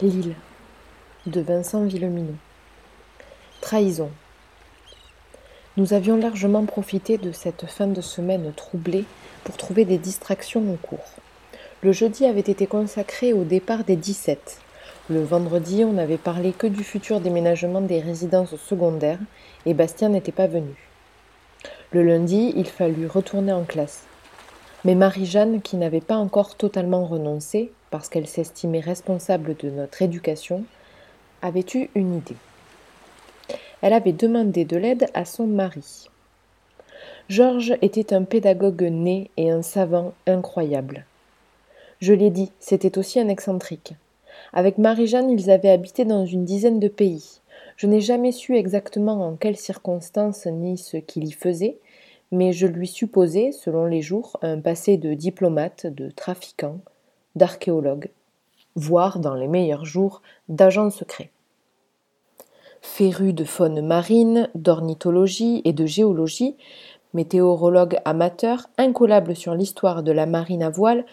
Lille de Vincent Villeminot. Trahison. Nous avions largement profité de cette fin de semaine troublée pour trouver des distractions au cours. Le jeudi avait été consacré au départ des 17. Le vendredi, on n'avait parlé que du futur déménagement des résidences secondaires et Bastien n'était pas venu. Le lundi, il fallut retourner en classe. Mais Marie-Jeanne, qui n'avait pas encore totalement renoncé, parce qu'elle s'estimait responsable de notre éducation, avait eu une idée. Elle avait demandé de l'aide à son mari. Georges était un pédagogue né et un savant incroyable. Je l'ai dit, c'était aussi un excentrique. Avec Marie-Jeanne, ils avaient habité dans une dizaine de pays. Je n'ai jamais su exactement en quelles circonstances ni ce qu'il y faisait, mais je lui supposais, selon les jours, un passé de diplomate, de trafiquant, d'archéologue, voire, dans les meilleurs jours, d'agent secret. Féru de faune marine, d'ornithologie et de géologie, météorologue amateur, incollable sur l'histoire de la marine à voile,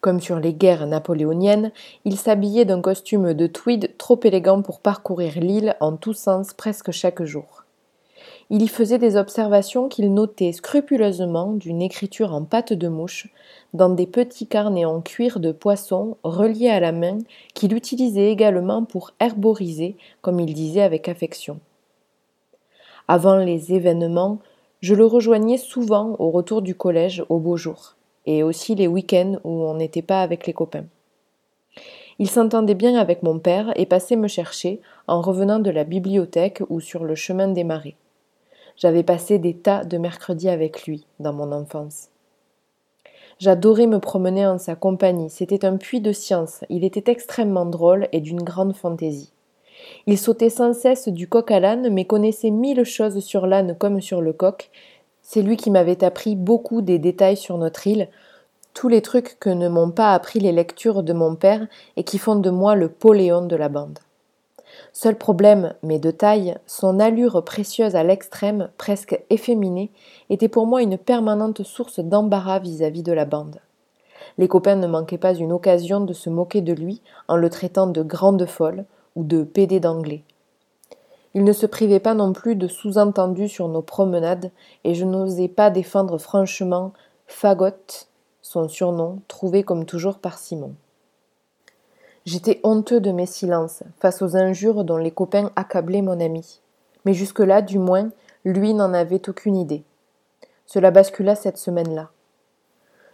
comme sur les guerres napoléoniennes, il s'habillait d'un costume de tweed trop élégant pour parcourir l'île en tous sens presque chaque jour. Il y faisait des observations qu'il notait scrupuleusement d'une écriture en pâte de mouche, dans des petits carnets en cuir de poisson reliés à la main qu'il utilisait également pour herboriser, comme il disait avec affection. Avant les événements, je le rejoignais souvent au retour du collège aux beaux jours, et aussi les week-ends où on n'était pas avec les copains. Il s'entendait bien avec mon père et passait me chercher en revenant de la bibliothèque ou sur le chemin des marais. J'avais passé des tas de mercredis avec lui dans mon enfance. J'adorais me promener en sa compagnie, c'était un puits de science, il était extrêmement drôle et d'une grande fantaisie. Il sautait sans cesse du coq à l'âne, mais connaissait mille choses sur l'âne comme sur le coq. C'est lui qui m'avait appris beaucoup des détails sur notre île, tous les trucs que ne m'ont pas appris les lectures de mon père et qui font de moi le Poléon de la bande. Seul problème, mais de taille, son allure précieuse à l'extrême, presque efféminée, était pour moi une permanente source d'embarras vis-à-vis de la bande. Les copains ne manquaient pas une occasion de se moquer de lui en le traitant de grande folle ou de pédé d'anglais. Il ne se privait pas non plus de sous-entendus sur nos promenades, et je n'osais pas défendre franchement Fagotte, son surnom, trouvé comme toujours par Simon. J'étais honteux de mes silences face aux injures dont les copains accablaient mon ami. Mais jusque-là, du moins, lui n'en avait aucune idée. Cela bascula cette semaine-là.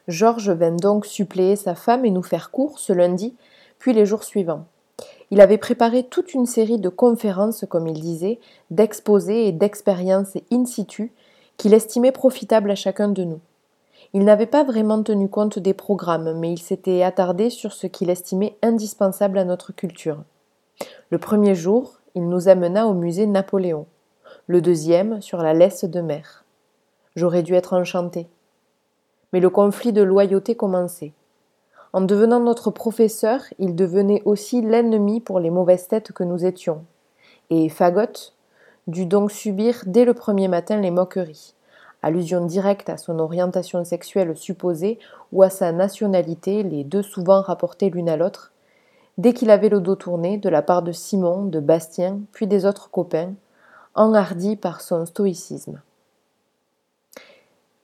Georges vint donc suppléer sa femme et nous faire court ce lundi, puis les jours suivants. Il avait préparé toute une série de conférences, comme il disait, d'exposés et d'expériences in situ qu'il estimait profitables à chacun de nous. Il n'avait pas vraiment tenu compte des programmes, mais il s'était attardé sur ce qu'il estimait indispensable à notre culture. Le premier jour, il nous amena au musée Napoléon, le deuxième sur la laisse de mer. J'aurais dû être enchanté. Mais le conflit de loyauté commençait. En devenant notre professeur, il devenait aussi l'ennemi pour les mauvaises têtes que nous étions. Et Fagotte dut donc subir dès le premier matin les moqueries allusion directe à son orientation sexuelle supposée ou à sa nationalité, les deux souvent rapportés l'une à l'autre, dès qu'il avait le dos tourné, de la part de Simon, de Bastien, puis des autres copains, enhardi par son stoïcisme.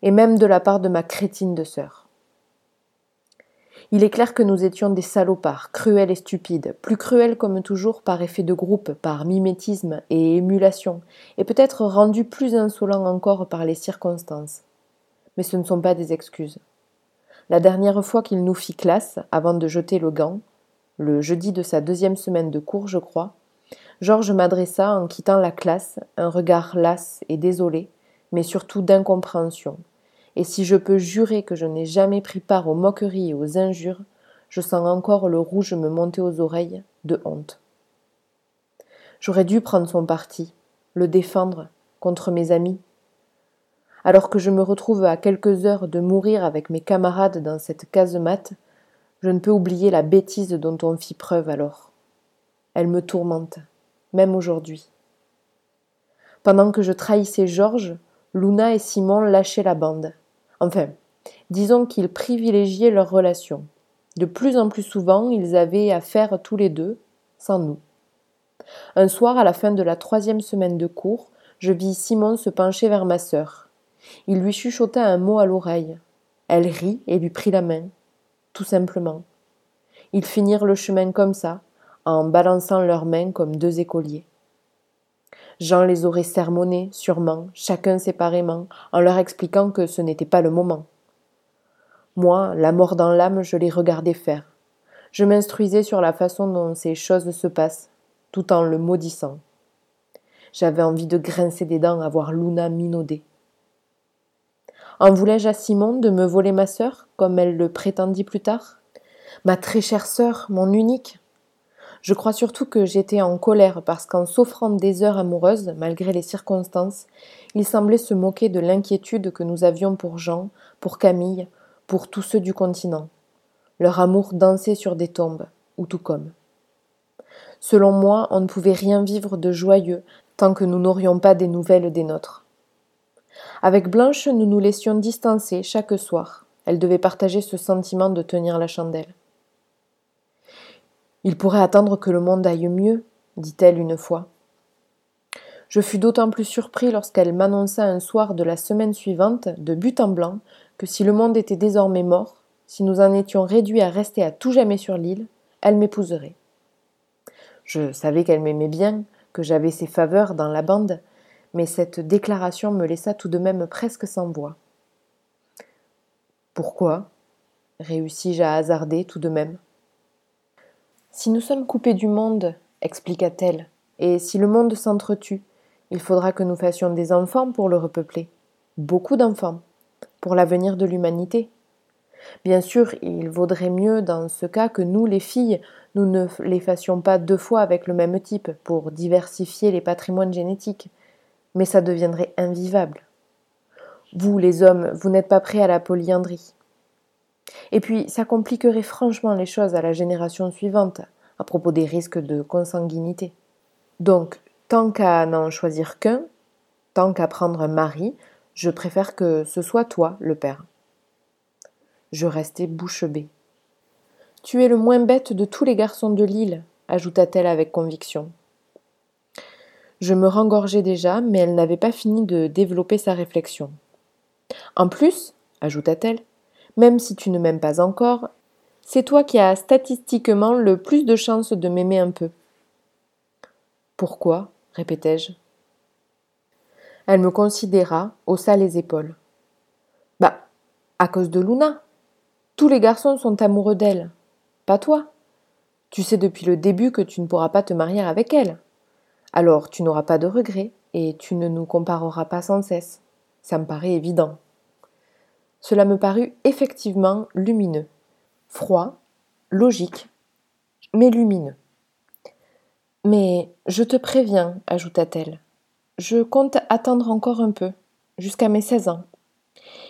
Et même de la part de ma crétine de sœur. Il est clair que nous étions des salopards, cruels et stupides, plus cruels comme toujours par effet de groupe, par mimétisme et émulation, et peut-être rendus plus insolents encore par les circonstances. Mais ce ne sont pas des excuses. La dernière fois qu'il nous fit classe, avant de jeter le gant, le jeudi de sa deuxième semaine de cours, je crois, Georges m'adressa, en quittant la classe, un regard las et désolé, mais surtout d'incompréhension, et si je peux jurer que je n'ai jamais pris part aux moqueries et aux injures, je sens encore le rouge me monter aux oreilles de honte. J'aurais dû prendre son parti, le défendre contre mes amis. Alors que je me retrouve à quelques heures de mourir avec mes camarades dans cette casemate, je ne peux oublier la bêtise dont on fit preuve alors. Elle me tourmente, même aujourd'hui. Pendant que je trahissais Georges, Luna et Simon lâchaient la bande. Enfin, disons qu'ils privilégiaient leur relation. De plus en plus souvent, ils avaient affaire tous les deux, sans nous. Un soir, à la fin de la troisième semaine de cours, je vis Simon se pencher vers ma sœur. Il lui chuchota un mot à l'oreille. Elle rit et lui prit la main, tout simplement. Ils finirent le chemin comme ça, en balançant leurs mains comme deux écoliers. Jean les aurait sermonnés, sûrement, chacun séparément, en leur expliquant que ce n'était pas le moment. Moi, la mort dans l'âme, je les regardais faire. Je m'instruisais sur la façon dont ces choses se passent, tout en le maudissant. J'avais envie de grincer des dents à voir Luna minauder. En voulais-je à Simon de me voler ma sœur, comme elle le prétendit plus tard? Ma très chère sœur, mon unique Je crois surtout que j'étais en colère parce qu'en s'offrant des heures amoureuses, malgré les circonstances, il semblait se moquer de l'inquiétude que nous avions pour Jean, pour Camille, pour tous ceux du continent. Leur amour dansait sur des tombes, ou tout comme. Selon moi, on ne pouvait rien vivre de joyeux tant que nous n'aurions pas des nouvelles des nôtres. Avec Blanche, nous nous laissions distancer chaque soir. Elle devait partager ce sentiment de tenir la chandelle. Il pourrait attendre que le monde aille mieux, dit-elle une fois. Je fus d'autant plus surpris lorsqu'elle m'annonça un soir de la semaine suivante, de but en blanc, que si le monde était désormais mort, si nous en étions réduits à rester à tout jamais sur l'île, elle m'épouserait. Je savais qu'elle m'aimait bien, que j'avais ses faveurs dans la bande, mais cette déclaration me laissa tout de même presque sans voix. Pourquoi? réussis-je à hasarder tout de même. Si nous sommes coupés du monde, expliqua-t-elle, et si le monde s'entretue, il faudra que nous fassions des enfants pour le repeupler. Beaucoup d'enfants, pour l'avenir de l'humanité. Bien sûr, il vaudrait mieux dans ce cas que nous, les filles, nous ne les fassions pas deux fois avec le même type pour diversifier les patrimoines génétiques, mais ça deviendrait invivable. Vous, les hommes, vous n'êtes pas prêts à la polyandrie. Et puis, ça compliquerait franchement les choses à la génération suivante, à propos des risques de consanguinité. Donc, tant qu'à n'en choisir qu'un, tant qu'à prendre un mari, je préfère que ce soit toi, le père. Je restai bouche bée. Tu es le moins bête de tous les garçons de l'île, ajouta-t-elle avec conviction. Je me rengorgeais déjà, mais elle n'avait pas fini de développer sa réflexion. En plus, ajouta-t-elle, même si tu ne m'aimes pas encore, c'est toi qui as statistiquement le plus de chances de m'aimer un peu. Pourquoi? répétai-je. Elle me considéra, haussa les épaules. Bah, à cause de Luna. Tous les garçons sont amoureux d'elle. Pas toi. Tu sais depuis le début que tu ne pourras pas te marier avec elle. Alors tu n'auras pas de regrets et tu ne nous compareras pas sans cesse. Ça me paraît évident. Cela me parut effectivement lumineux, froid, logique, mais lumineux. Mais je te préviens, ajouta-t-elle, je compte attendre encore un peu, jusqu'à mes seize ans.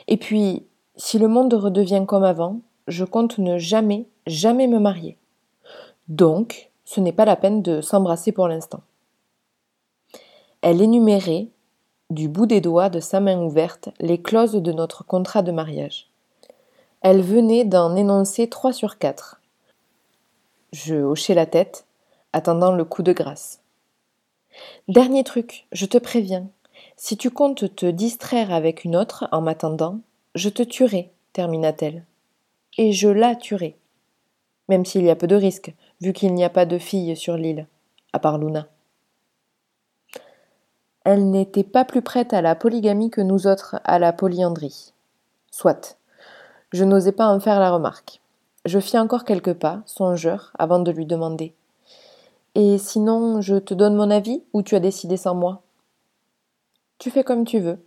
Et puis, si le monde redevient comme avant, je compte ne jamais, jamais me marier. Donc, ce n'est pas la peine de s'embrasser pour l'instant. Elle énumérait, du bout des doigts de sa main ouverte, les clauses de notre contrat de mariage. Elle venait d'en énoncer trois sur quatre. Je hochai la tête, attendant le coup de grâce. Dernier truc, je te préviens. Si tu comptes te distraire avec une autre en m'attendant, je te tuerai, termina-t-elle. Et je la tuerai. Même s'il y a peu de risques, vu qu'il n'y a pas de filles sur l'île, à part Luna. Elle n'était pas plus prête à la polygamie que nous autres à la polyandrie. Soit. Je n'osais pas en faire la remarque. Je fis encore quelques pas, songeur, avant de lui demander. Et sinon, je te donne mon avis ou tu as décidé sans moi? Tu fais comme tu veux.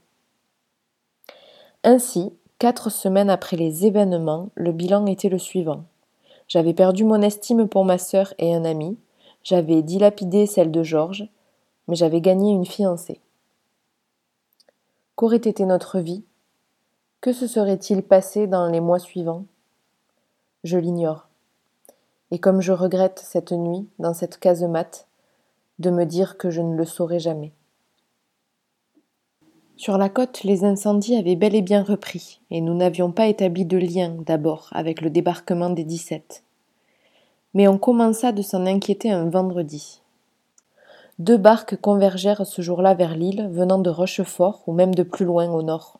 Ainsi, quatre semaines après les événements, le bilan était le suivant. J'avais perdu mon estime pour ma sœur et un ami, j'avais dilapidé celle de Georges, mais j'avais gagné une fiancée. Qu'aurait été notre vie? Que se serait-il passé dans les mois suivants? Je l'ignore. Et comme je regrette cette nuit, dans cette casemate, de me dire que je ne le saurai jamais. Sur la côte, les incendies avaient bel et bien repris, et nous n'avions pas établi de lien d'abord avec le débarquement des dix-sept. Mais on commença de s'en inquiéter un vendredi. Deux barques convergèrent ce jour-là vers l'île, venant de Rochefort ou même de plus loin au nord.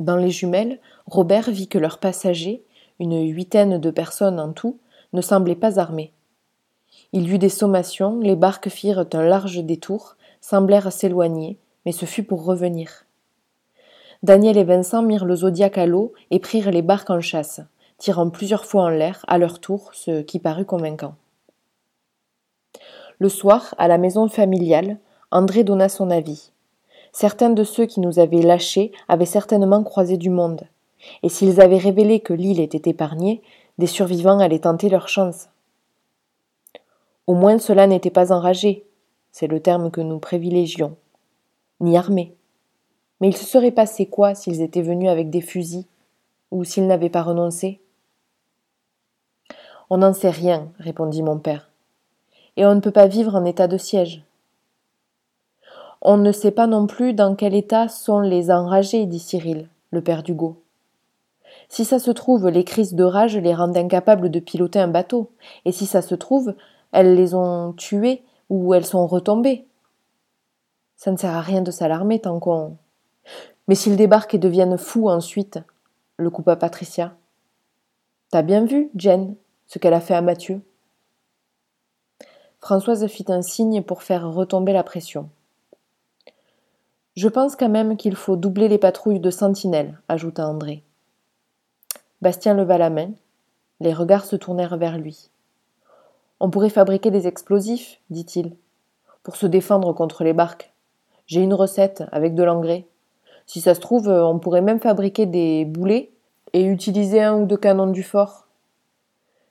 Dans les jumelles, Robert vit que leurs passagers, une huitaine de personnes en tout, ne semblaient pas armés. Il y eut des sommations, les barques firent un large détour, semblèrent s'éloigner, mais ce fut pour revenir. Daniel et Vincent mirent le zodiaque à l'eau et prirent les barques en chasse, tirant plusieurs fois en l'air, à leur tour, ce qui parut convaincant. Le soir, à la maison familiale, André donna son avis. Certains de ceux qui nous avaient lâchés avaient certainement croisé du monde, et s'ils avaient révélé que l'île était épargnée, des survivants allaient tenter leur chance. Au moins cela n'était pas enragé, c'est le terme que nous privilégions, ni armé. Mais il se serait passé quoi s'ils étaient venus avec des fusils, ou s'ils n'avaient pas renoncé? On n'en sait rien, répondit mon père. Et on ne peut pas vivre en état de siège. On ne sait pas non plus dans quel état sont les enragés, dit Cyril, le père d'Hugo. Si ça se trouve, les crises de rage les rendent incapables de piloter un bateau, et si ça se trouve, elles les ont tués ou elles sont retombées. Ça ne sert à rien de s'alarmer tant qu'on. Mais s'ils débarquent et deviennent fous ensuite, le coupa Patricia. T'as bien vu, Jen, ce qu'elle a fait à Mathieu Françoise fit un signe pour faire retomber la pression. Je pense quand même qu'il faut doubler les patrouilles de sentinelles, ajouta André. Bastien leva la main. Les regards se tournèrent vers lui. On pourrait fabriquer des explosifs, dit-il, pour se défendre contre les barques. J'ai une recette avec de l'engrais. Si ça se trouve, on pourrait même fabriquer des boulets et utiliser un ou deux canons du fort.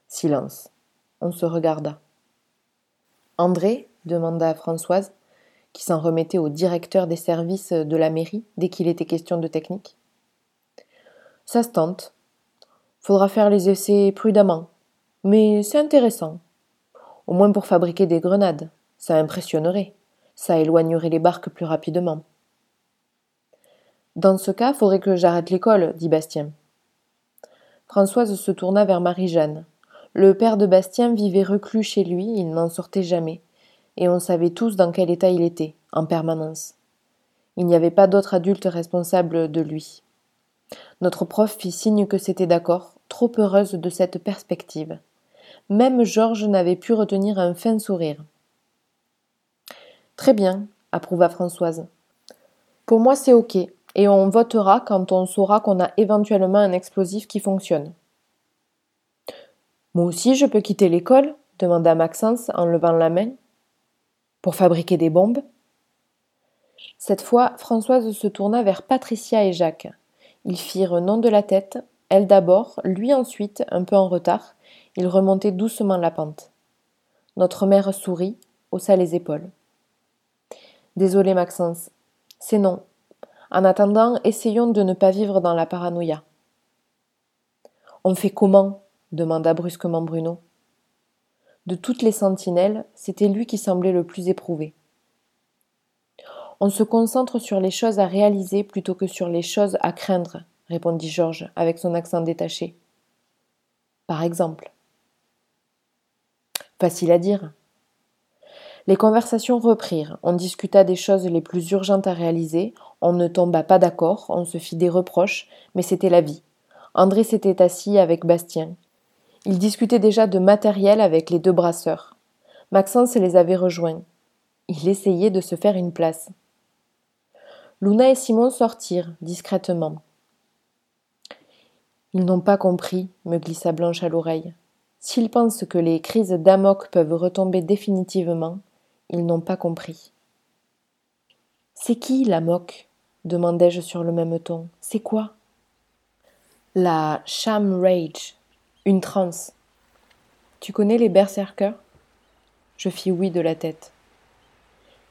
Silence. On se regarda. André demanda Françoise, qui s'en remettait au directeur des services de la mairie dès qu'il était question de technique. Ça se tente. Faudra faire les essais prudemment. Mais c'est intéressant. Au moins pour fabriquer des grenades. Ça impressionnerait. Ça éloignerait les barques plus rapidement. Dans ce cas, faudrait que j'arrête l'école, dit Bastien. Françoise se tourna vers Marie-Jeanne. Le père de Bastien vivait reclus chez lui, il n'en sortait jamais, et on savait tous dans quel état il était, en permanence. Il n'y avait pas d'autre adulte responsable de lui. Notre prof fit signe que c'était d'accord, trop heureuse de cette perspective. Même Georges n'avait pu retenir un fin sourire. Très bien, approuva Françoise. Pour moi, c'est OK, et on votera quand on saura qu'on a éventuellement un explosif qui fonctionne. Moi aussi, je peux quitter l'école demanda Maxence en levant la main. Pour fabriquer des bombes Cette fois, Françoise se tourna vers Patricia et Jacques. Ils firent non de la tête, elle d'abord, lui ensuite, un peu en retard, il remontait doucement la pente. Notre mère sourit, haussa les épaules. Désolé, Maxence. C'est non. En attendant, essayons de ne pas vivre dans la paranoïa. On fait comment? Demanda brusquement Bruno. De toutes les sentinelles, c'était lui qui semblait le plus éprouvé. On se concentre sur les choses à réaliser plutôt que sur les choses à craindre, répondit Georges avec son accent détaché. Par exemple. Facile à dire. Les conversations reprirent, on discuta des choses les plus urgentes à réaliser, on ne tomba pas d'accord, on se fit des reproches, mais c'était la vie. André s'était assis avec Bastien. Il discutait déjà de matériel avec les deux brasseurs. Maxence les avait rejoints. Il essayait de se faire une place. Luna et Simon sortirent discrètement. Ils n'ont pas compris, me glissa Blanche à l'oreille. S'ils pensent que les crises d'amok peuvent retomber définitivement, ils n'ont pas compris. C'est qui l'amok demandai-je sur le même ton. C'est quoi La sham rage, une transe. Tu connais les berserkers? Je fis oui de la tête.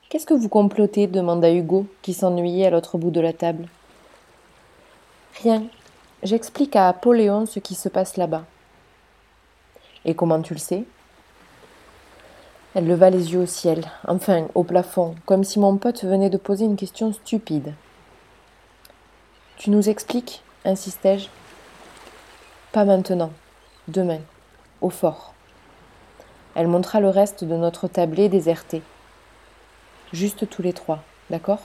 Qu'est-ce que vous complotez? demanda Hugo, qui s'ennuyait à l'autre bout de la table. Rien. J'explique à Apoléon ce qui se passe là-bas. Et comment tu le sais? Elle leva les yeux au ciel, enfin au plafond, comme si mon pote venait de poser une question stupide. Tu nous expliques? insistai-je. Pas maintenant, demain, au fort. Elle montra le reste de notre tablé déserté. Juste tous les trois, d'accord?